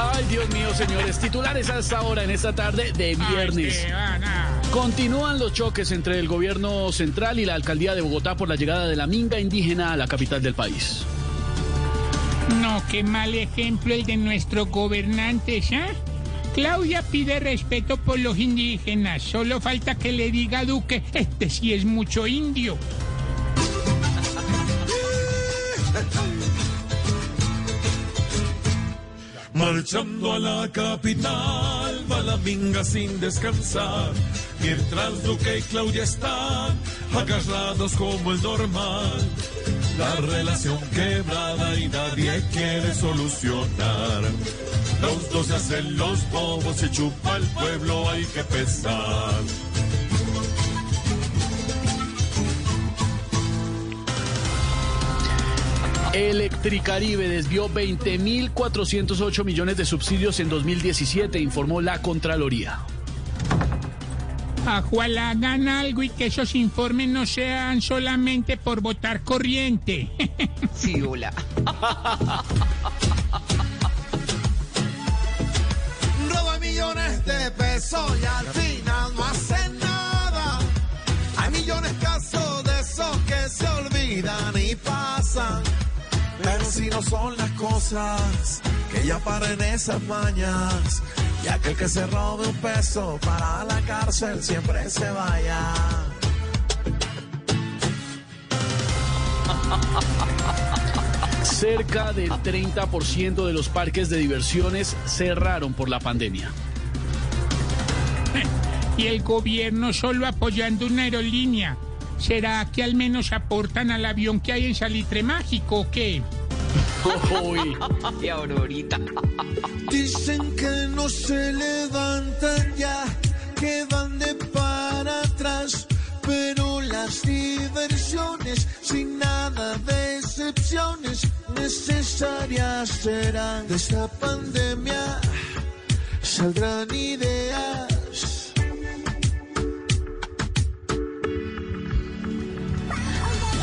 Ay, Dios mío, señores. Titulares a esta hora, en esta tarde de viernes. Continúan los choques entre el gobierno central y la alcaldía de Bogotá por la llegada de la minga indígena a la capital del país. No, qué mal ejemplo el de nuestros gobernantes, ¿ah? Claudia pide respeto por los indígenas. Solo falta que le diga a Duque, este sí es mucho indio. Marchando a la capital, va la minga sin descansar. Mientras Duque y Claudia están agarrados como el normal. La relación quebrada y nadie quiere solucionar. Los dos se hacen los bobos y chupa el pueblo, hay que pesar. Electricaribe desvió 20.408 millones de subsidios en 2017, informó la Contraloría. Ojalá hagan algo y que esos informes no sean solamente por votar corriente. Sí, hola. Roba millones de pesos y Pero si no son las cosas que ya paren esas mañas. Y aquel que se robe un peso para la cárcel siempre se vaya. Cerca del 30% de los parques de diversiones cerraron por la pandemia. y el gobierno solo apoyando una aerolínea. ¿Será que al menos aportan al avión que hay en Salitre Mágico o qué? Uy, Y Aurorita. Dicen que no se levantan ya, que van de para atrás. Pero las diversiones, sin nada de excepciones, necesarias serán. De esta pandemia saldrán ideas.